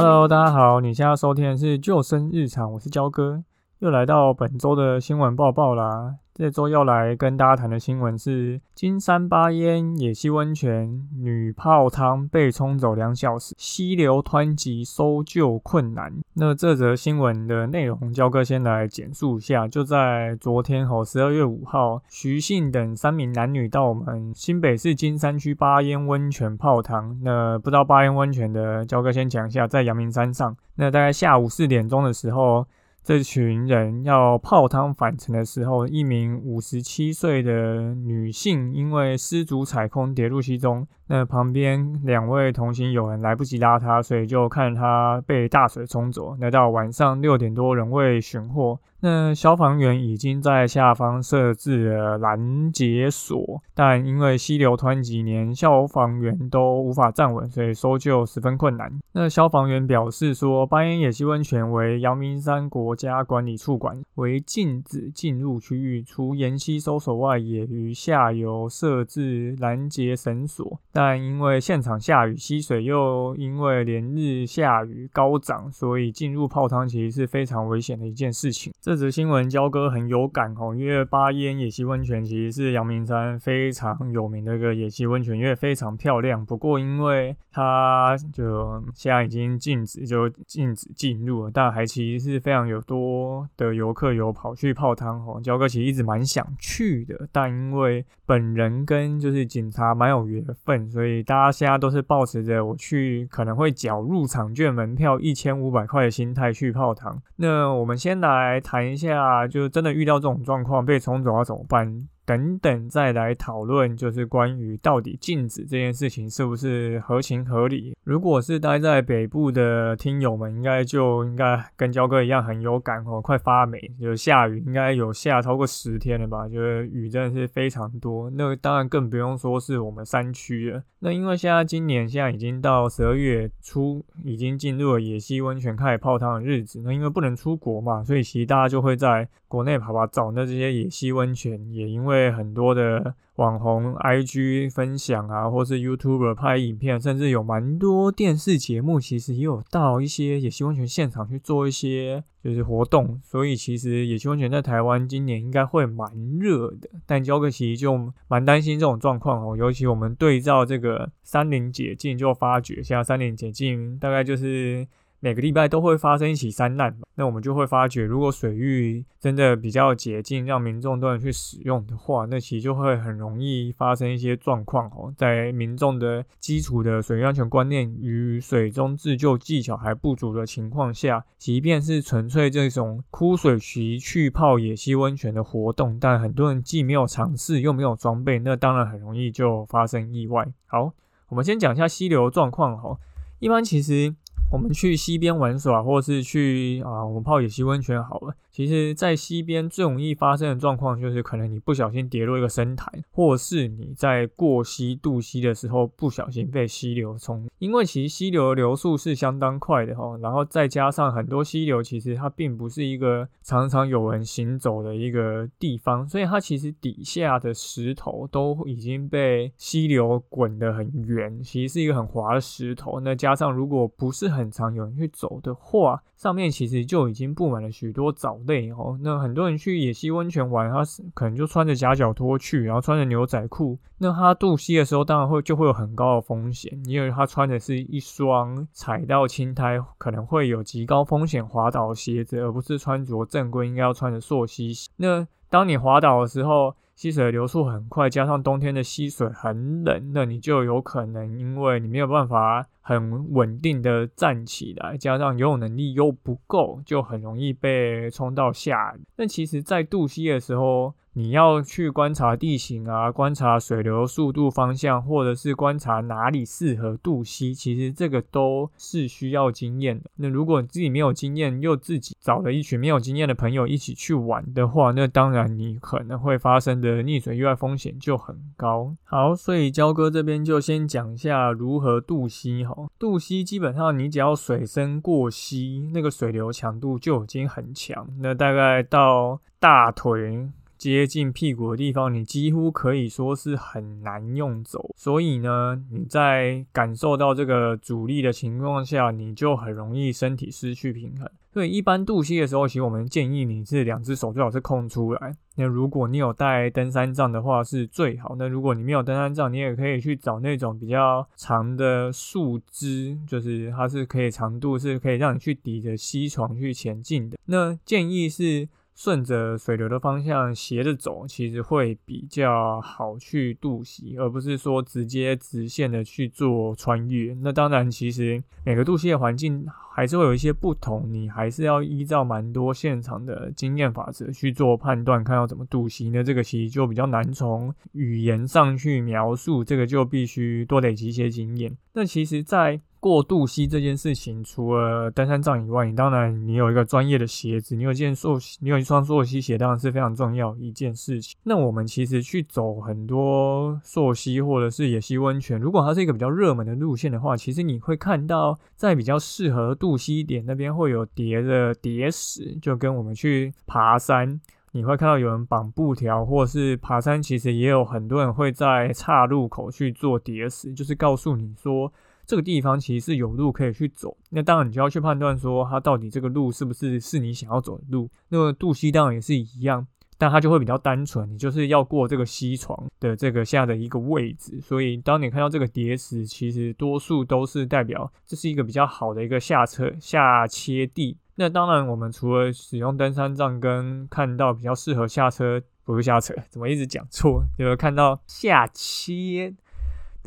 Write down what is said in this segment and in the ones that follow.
Hello，大家好，你现在收听的是救生日常，我是焦哥，又来到本周的新闻报报啦。这周要来跟大家谈的新闻是金山八烟野溪温泉女泡汤被冲走两小时，溪流湍急，搜救困难。那这则新闻的内容，焦哥先来简述一下。就在昨天吼，十二月五号，徐姓等三名男女到我们新北市金山区八烟温泉泡汤。那不知道八烟温泉的焦哥先讲一下，在阳明山上。那大概下午四点钟的时候。这群人要泡汤返程的时候，一名五十七岁的女性因为失足踩空跌入溪中，那旁边两位同行友人来不及拉他，所以就看他被大水冲走。那到晚上六点多仍未寻获。那消防员已经在下方设置了拦截索，但因为溪流湍急，连消防员都无法站稳，所以搜救十分困难。那消防员表示说，巴烟野溪温泉为阳明山国家管理处管，为禁止进入区域，除沿溪搜索外，也于下游设置拦截绳索。但因为现场下雨，溪水又因为连日下雨高涨，所以进入泡汤其实是非常危险的一件事情。这则新闻，焦哥很有感哦，因为巴烟野溪温泉其实是阳明山非常有名的一个野溪温泉，因为非常漂亮。不过，因为它就现在已经禁止，就禁止进入了，但还其实是非常有多的游客有跑去泡汤哦。焦哥其实一直蛮想去的，但因为本人跟就是警察蛮有缘分，所以大家现在都是抱持着我去可能会缴入场券门票一千五百块的心态去泡汤。那我们先来谈。一下，就真的遇到这种状况被冲走要怎么办？等等，再来讨论，就是关于到底禁止这件事情是不是合情合理。如果是待在北部的听友们，应该就应该跟焦哥一样很有感哦，快发霉，就是下雨，应该有下超过十天了吧？就是雨真的是非常多。那当然更不用说是我们山区了。那因为现在今年现在已经到十二月初，已经进入了野溪温泉开始泡汤的日子。那因为不能出国嘛，所以其实大家就会在国内跑跑照。那这些野溪温泉也因为很多的网红 IG 分享啊，或是 YouTuber 拍影片，甚至有蛮多电视节目，其实也有到一些野溪温泉现场去做一些就是活动。所以其实野溪温泉在台湾今年应该会蛮热的。但焦克其实就蛮担心这种状况哦，尤其我们对照这个三零解禁，就发觉现在三零解禁大概就是。每个礼拜都会发生一起山难，那我们就会发觉，如果水域真的比较洁净，让民众都能去使用的话，那其实就会很容易发生一些状况哦。在民众的基础的水域安全观念与水中自救技巧还不足的情况下，即便是纯粹这种枯水期去泡野溪温泉的活动，但很多人既没有尝试又没有装备，那当然很容易就发生意外。好，我们先讲一下溪流状况哈。一般其实。我们去溪边玩耍，或是去啊，我们泡野溪温泉好了。其实，在溪边最容易发生的状况，就是可能你不小心跌落一个深潭，或是你在过溪渡溪的时候不小心被溪流冲。因为其实溪流的流速是相当快的哈，然后再加上很多溪流其实它并不是一个常常有人行走的一个地方，所以它其实底下的石头都已经被溪流滚得很圆，其实是一个很滑的石头。那加上如果不是很常有人去走的话，上面其实就已经布满了许多藻累哦。那很多人去野溪温泉玩，他是可能就穿着夹脚拖去，然后穿着牛仔裤。那他渡溪的时候，当然会就会有很高的风险，因为他穿的是一双踩到青苔可能会有极高风险滑倒的鞋子，而不是穿着正规应该要穿的溯溪鞋。那当你滑倒的时候，溪水流速很快，加上冬天的溪水很冷，那你就有可能因为你没有办法很稳定的站起来，加上游泳能力又不够，就很容易被冲到下。那其实，在渡溪的时候，你要去观察地形啊，观察水流速度、方向，或者是观察哪里适合渡溪，其实这个都是需要经验的。那如果你自己没有经验，又自己找了一群没有经验的朋友一起去玩的话，那当然你可能会发生的溺水意外风险就很高。好，所以焦哥这边就先讲一下如何渡溪哈。渡溪基本上你只要水深过溪，那个水流强度就已经很强，那大概到大腿。接近屁股的地方，你几乎可以说是很难用走。所以呢，你在感受到这个阻力的情况下，你就很容易身体失去平衡。所以一般渡溪的时候，其实我们建议你是两只手最好是空出来。那如果你有带登山杖的话，是最好。那如果你没有登山杖，你也可以去找那种比较长的树枝，就是它是可以长度是可以让你去抵着溪床去前进的。那建议是。顺着水流的方向斜着走，其实会比较好去渡溪，而不是说直接直线的去做穿越。那当然，其实每个渡溪的环境还是会有一些不同，你还是要依照蛮多现场的经验法则去做判断，看要怎么渡溪。那这个其实就比较难从语言上去描述，这个就必须多累积一些经验。那其实，在过渡溪这件事情，除了登山杖以外，你当然你有一个专业的鞋子，你有一件溯溪，你有一双溯溪鞋，当然是非常重要一件事情。那我们其实去走很多溯溪或者是野溪温泉，如果它是一个比较热门的路线的话，其实你会看到在比较适合渡溪点那边会有叠的叠石，就跟我们去爬山，你会看到有人绑布条，或是爬山，其实也有很多人会在岔路口去做叠石，就是告诉你说。这个地方其实是有路可以去走，那当然你就要去判断说它到底这个路是不是是你想要走的路。那么渡溪当然也是一样，但它就会比较单纯，你就是要过这个溪床的这个下的一个位置。所以当你看到这个叠石，其实多数都是代表这是一个比较好的一个下车下切地。那当然我们除了使用登山杖跟看到比较适合下车，不是下车，怎么一直讲错？就是看到下切。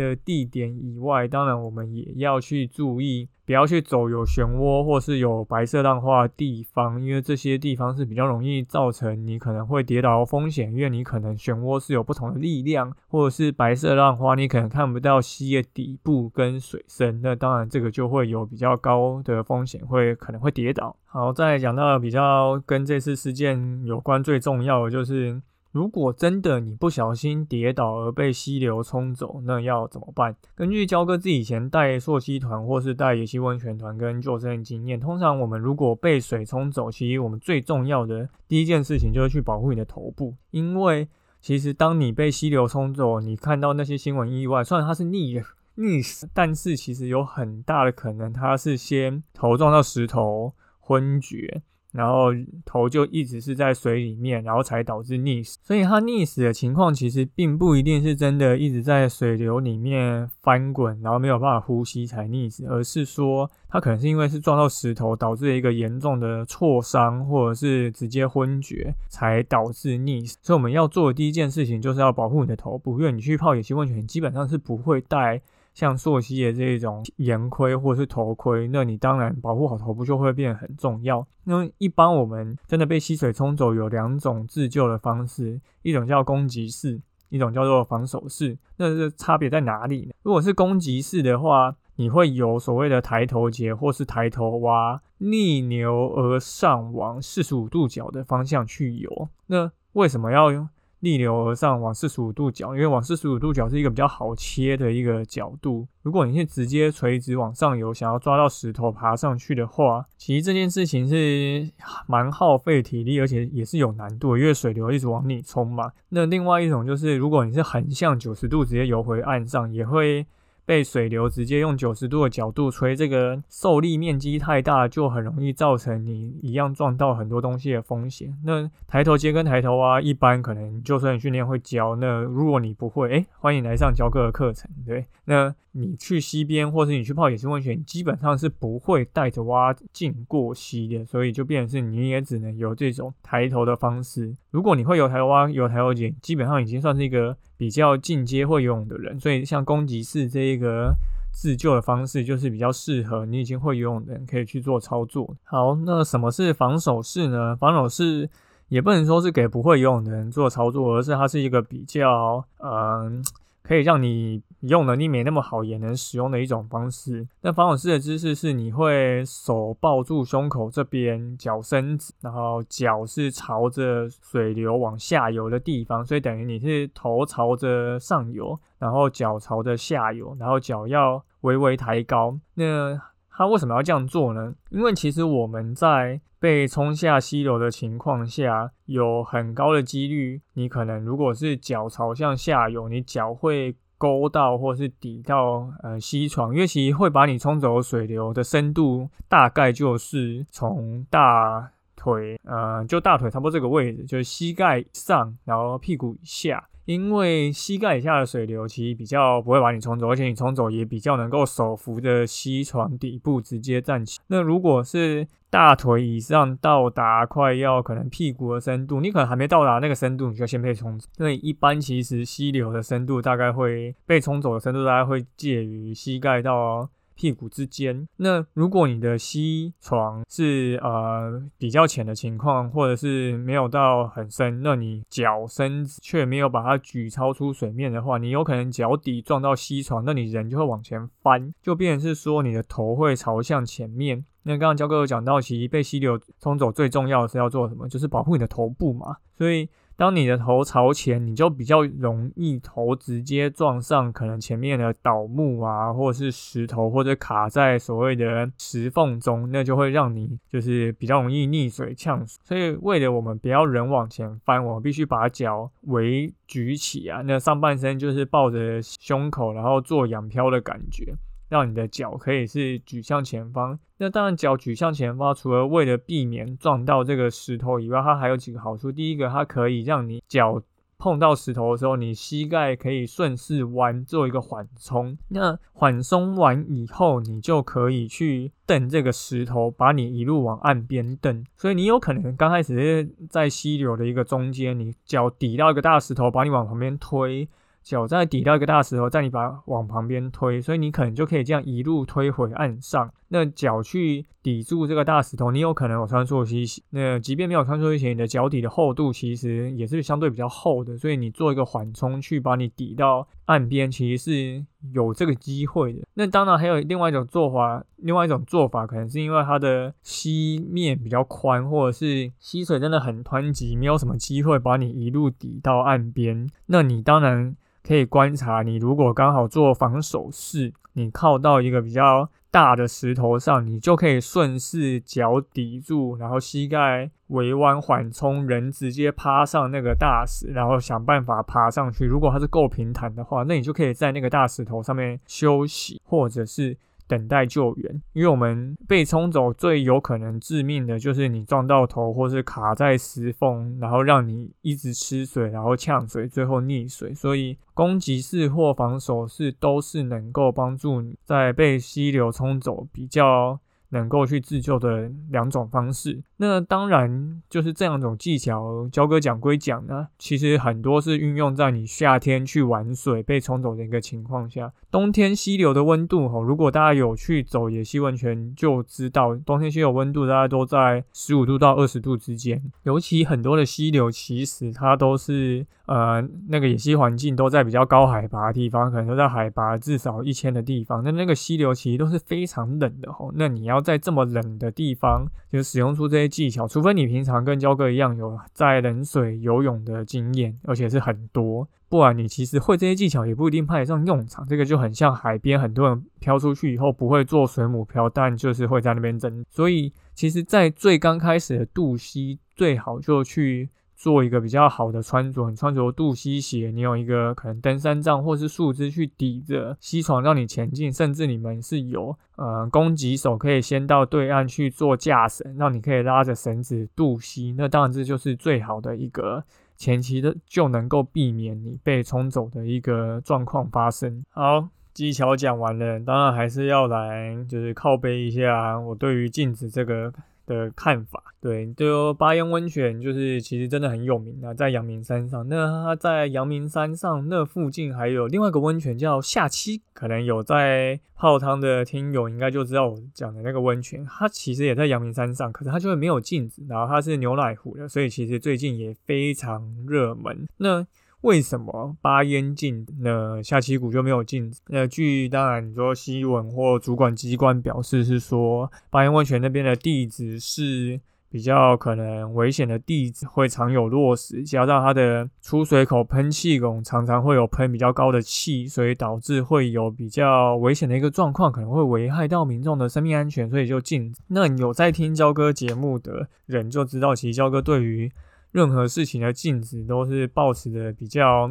的地点以外，当然我们也要去注意，不要去走有漩涡或是有白色浪花的地方，因为这些地方是比较容易造成你可能会跌倒风险，因为你可能漩涡是有不同的力量，或者是白色浪花，你可能看不到溪的底部跟水深，那当然这个就会有比较高的风险，会可能会跌倒。好，再讲到比较跟这次事件有关最重要的就是。如果真的你不小心跌倒而被溪流冲走，那要怎么办？根据焦哥自己以前带溯溪团或是带野溪温泉团跟救生经验，通常我们如果被水冲走，其实我们最重要的第一件事情就是去保护你的头部，因为其实当你被溪流冲走，你看到那些新闻意外，虽然它是溺溺死，但是其实有很大的可能它是先头撞到石头昏厥。然后头就一直是在水里面，然后才导致溺死。所以他溺死的情况其实并不一定是真的一直在水流里面翻滚，然后没有办法呼吸才溺死，而是说他可能是因为是撞到石头导致一个严重的挫伤，或者是直接昏厥才导致溺死。所以我们要做的第一件事情就是要保护你的头部，因为你去泡野溪温泉基本上是不会带。像溯溪的这种眼盔或是头盔，那你当然保护好头部就会变得很重要。那一般我们真的被溪水冲走，有两种自救的方式，一种叫攻击式，一种叫做防守式。那是差别在哪里呢？如果是攻击式的话，你会有所谓的抬头节或是抬头蛙，逆流而上往四十五度角的方向去游。那为什么要用？逆流而上，往四十五度角，因为往四十五度角是一个比较好切的一个角度。如果你是直接垂直往上游，想要抓到石头爬上去的话，其实这件事情是蛮耗费体力，而且也是有难度，因为水流一直往里冲嘛。那另外一种就是，如果你是横向九十度直接游回岸上，也会。被水流直接用九十度的角度吹，这个受力面积太大，就很容易造成你一样撞到很多东西的风险。那抬头接跟抬头啊，一般可能就算训练会教，那如果你不会，哎，欢迎来上教课的课程。对，那你去溪边或是你去泡野生温泉，基本上是不会带着蛙进过溪的，所以就变成是你也只能有这种抬头的方式。如果你会游抬头蛙、游抬头节，基本上已经算是一个。比较进阶会游泳的人，所以像攻击式这一个自救的方式，就是比较适合你已经会游泳的人可以去做操作。好，那什么是防守式呢？防守式也不能说是给不会游泳的人做操作，而是它是一个比较嗯。可以让你用能力没那么好也能使用的一种方式。那防守式的姿势是你会手抱住胸口这边，脚伸直，然后脚是朝着水流往下游的地方，所以等于你是头朝着上游，然后脚朝着下游，然后脚要微微抬高。那他为什么要这样做呢？因为其实我们在被冲下溪流的情况下，有很高的几率，你可能如果是脚朝向下游，你脚会勾到或是抵到呃溪床，因为其实会把你冲走水流的深度大概就是从大腿呃就大腿差不多这个位置，就是膝盖上，然后屁股以下。因为膝盖以下的水流其实比较不会把你冲走，而且你冲走也比较能够手扶着溪床底部直接站起。那如果是大腿以上到达快要可能屁股的深度，你可能还没到达那个深度，你就先被冲走。因为一般其实溪流的深度大概会被冲走的深度大概会介于膝盖到。屁股之间。那如果你的溪床是呃比较浅的情况，或者是没有到很深，那你脚身却没有把它举超出水面的话，你有可能脚底撞到溪床，那你人就会往前翻，就变成是说你的头会朝向前面。那刚刚焦哥有讲到，其实被溪流冲走最重要的是要做什么？就是保护你的头部嘛。所以。当你的头朝前，你就比较容易头直接撞上可能前面的倒木啊，或者是石头，或者卡在所谓的石缝中，那就会让你就是比较容易溺水呛水。所以为了我们不要人往前翻，我们必须把脚围举起啊，那上半身就是抱着胸口，然后做仰漂的感觉。让你的脚可以是举向前方。那当然，脚举向前方，除了为了避免撞到这个石头以外，它还有几个好处。第一个，它可以让你脚碰到石头的时候，你膝盖可以顺势弯，做一个缓冲。那缓冲完以后，你就可以去蹬这个石头，把你一路往岸边蹬。所以你有可能刚开始是在溪流的一个中间，你脚抵到一个大石头，把你往旁边推。脚再抵到一个大石头，再你把往旁边推，所以你可能就可以这样一路推回岸上。那脚去抵住这个大石头，你有可能有穿梭机。那即便没有穿梭机鞋，你的脚底的厚度其实也是相对比较厚的，所以你做一个缓冲去把你抵到岸边，其实是有这个机会的。那当然还有另外一种做法，另外一种做法可能是因为它的溪面比较宽，或者是溪水真的很湍急，没有什么机会把你一路抵到岸边。那你当然。可以观察，你如果刚好做防守式，你靠到一个比较大的石头上，你就可以顺势脚抵住，然后膝盖微弯缓冲，人直接趴上那个大石，然后想办法爬上去。如果它是够平坦的话，那你就可以在那个大石头上面休息，或者是。等待救援，因为我们被冲走最有可能致命的就是你撞到头，或是卡在石缝，然后让你一直吃水，然后呛水，最后溺水。所以攻击式或防守式都是能够帮助你在被溪流冲走比较。能够去自救的两种方式，那当然就是这两种技巧。焦哥讲归讲呢，其实很多是运用在你夏天去玩水被冲走的一个情况下。冬天溪流的温度，吼，如果大家有去走野溪温泉，就知道冬天溪流温度大概都在十五度到二十度之间。尤其很多的溪流，其实它都是呃那个野溪环境都在比较高海拔的地方，可能都在海拔至少一千的地方。那那个溪流其实都是非常冷的，吼，那你要。在这么冷的地方，就使用出这些技巧，除非你平常跟焦哥一样有在冷水游泳的经验，而且是很多，不然你其实会这些技巧也不一定派得上用场。这个就很像海边，很多人漂出去以后不会做水母漂，但就是会在那边蒸。所以，其实，在最刚开始的渡溪，最好就去。做一个比较好的穿着，你穿着渡溪鞋，你有一个可能登山杖或是树枝去抵着溪床让你前进，甚至你们是有呃攻击手可以先到对岸去做架绳，让你可以拉着绳子渡溪。那当然这就是最好的一个前期的就能够避免你被冲走的一个状况发生。好，技巧讲完了，当然还是要来就是靠背一下我对于镜子这个。的看法，对，就巴烟温泉就是其实真的很有名啊，在阳明山上。那它在阳明山上那附近还有另外一个温泉叫下七，可能有在泡汤的听友应该就知道我讲的那个温泉，它其实也在阳明山上，可是它就会没有镜子，然后它是牛奶湖的，所以其实最近也非常热门。那为什么巴烟禁，那下期谷就没有禁？那据当然你说西文或主管机关表示是说，巴烟温泉那边的地址是比较可能危险的地址会常有落石，加上它的出水口喷气孔常常会有喷比较高的气，所以导致会有比较危险的一个状况，可能会危害到民众的生命安全，所以就禁止。那有在听焦哥节目的人就知道，其实焦哥对于任何事情的禁止都是保持的比较，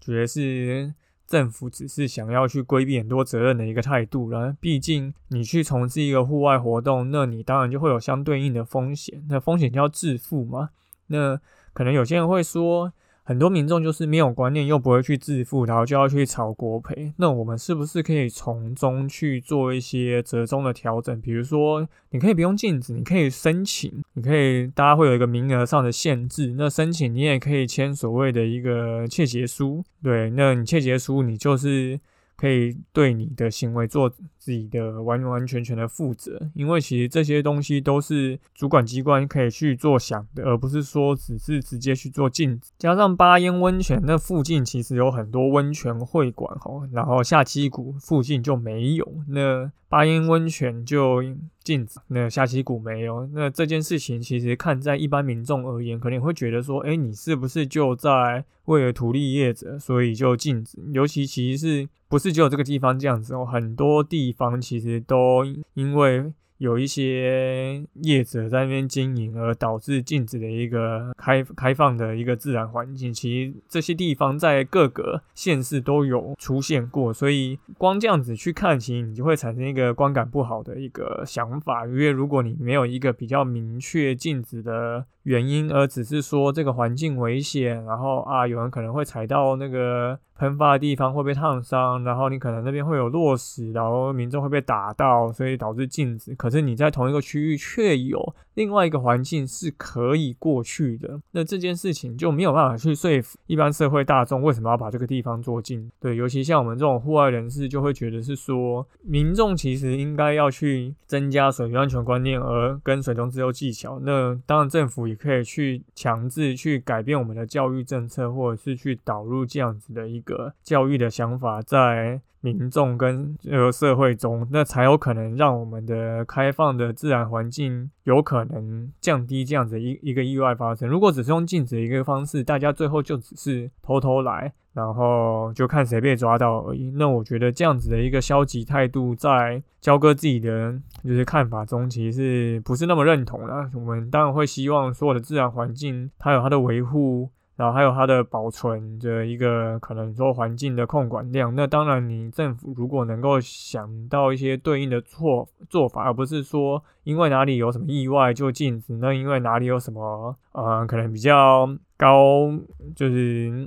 主要是。政府只是想要去规避很多责任的一个态度了。毕竟你去从事一个户外活动，那你当然就会有相对应的风险。那风险就要自负嘛？那可能有些人会说。很多民众就是没有观念，又不会去自负，然后就要去炒国赔。那我们是不是可以从中去做一些折中的调整？比如说，你可以不用禁止，你可以申请，你可以大家会有一个名额上的限制。那申请你也可以签所谓的一个切结书，对，那你切结书你就是。可以对你的行为做自己的完完全全的负责，因为其实这些东西都是主管机关可以去做想的，而不是说只是直接去做禁止。加上巴烟温泉那附近其实有很多温泉会馆吼，然后下溪谷附近就没有，那巴烟温泉就。禁止那下棋股没有，那这件事情其实看在一般民众而言，可能会觉得说，哎，你是不是就在为了图利业者，所以就禁止？尤其其实是不是只有这个地方这样子哦？很多地方其实都因为。有一些业者在那边经营，而导致禁止的一个开开放的一个自然环境，其实这些地方在各个县市都有出现过，所以光这样子去看，其实你就会产生一个观感不好的一个想法，因为如果你没有一个比较明确禁止的。原因，而只是说这个环境危险，然后啊，有人可能会踩到那个喷发的地方会被烫伤，然后你可能那边会有落石，然后民众会被打到，所以导致禁止。可是你在同一个区域却有另外一个环境是可以过去的，那这件事情就没有办法去说服一般社会大众为什么要把这个地方做禁。对，尤其像我们这种户外人士，就会觉得是说，民众其实应该要去增加水域安全观念，而跟水中自由技巧。那当然政府也。可以去强制去改变我们的教育政策，或者是去导入这样子的一个教育的想法，在民众跟呃社会中，那才有可能让我们的开放的自然环境有可能降低这样子一一个意外发生。如果只是用禁止的一个方式，大家最后就只是偷偷来。然后就看谁被抓到而已。那我觉得这样子的一个消极态度，在交割自己的就是看法中，其实是不是那么认同的。我们当然会希望所有的自然环境，它有它的维护，然后还有它的保存的一个可能说环境的控管量。那当然，你政府如果能够想到一些对应的做做法，而不是说因为哪里有什么意外就禁止，那因为哪里有什么呃可能比较高就是。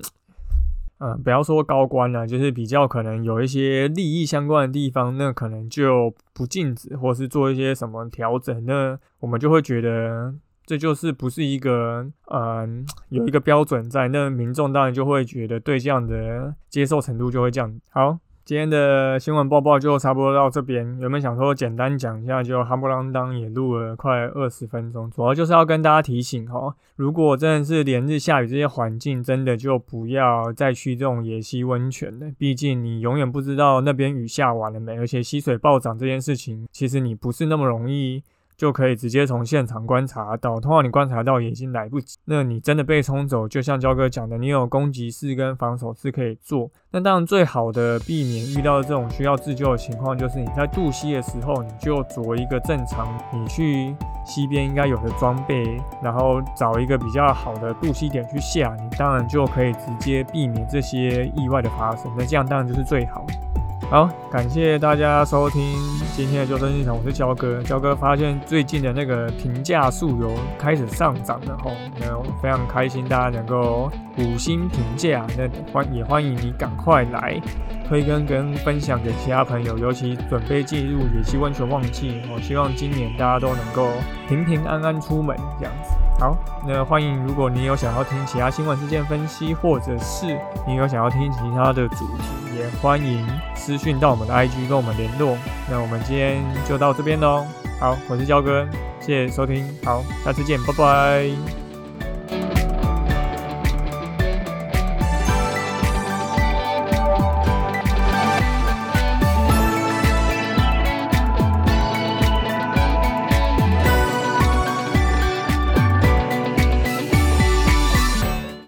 嗯，不要说高官了，就是比较可能有一些利益相关的地方，那可能就不禁止，或是做一些什么调整，那我们就会觉得这就是不是一个嗯有一个标准在，那民众当然就会觉得对这样的接受程度就会降。好。今天的新闻播报就差不多到这边，有没有想说简单讲一下？就哈不啷当也录了快二十分钟，主要就是要跟大家提醒哈，如果真的是连日下雨，这些环境真的就不要再去这种野溪温泉了。毕竟你永远不知道那边雨下完了没，而且溪水暴涨这件事情，其实你不是那么容易。就可以直接从现场观察到，通常你观察到已经来不及。那你真的被冲走，就像焦哥讲的，你有攻击式跟防守式可以做。那当然最好的避免遇到这种需要自救的情况，就是你在渡溪的时候，你就着一个正常你去溪边应该有的装备，然后找一个比较好的渡溪点去下，你当然就可以直接避免这些意外的发生。那这样当然就是最好。好，感谢大家收听今天的救生日常，我是焦哥。焦哥发现最近的那个平价数油开始上涨了吼，那非常开心，大家能够五星评价，那欢也欢迎你赶快来推更跟分享给其他朋友，尤其准备进入野溪温泉旺季，我希望今年大家都能够平平安安出门这样子。好，那欢迎，如果你有想要听其他新闻事件分析，或者是你有想要听其他的主题，也欢迎私讯到我们的 IG 跟我们联络。那我们今天就到这边喽。好，我是焦哥，谢谢收听，好，下次见，拜拜。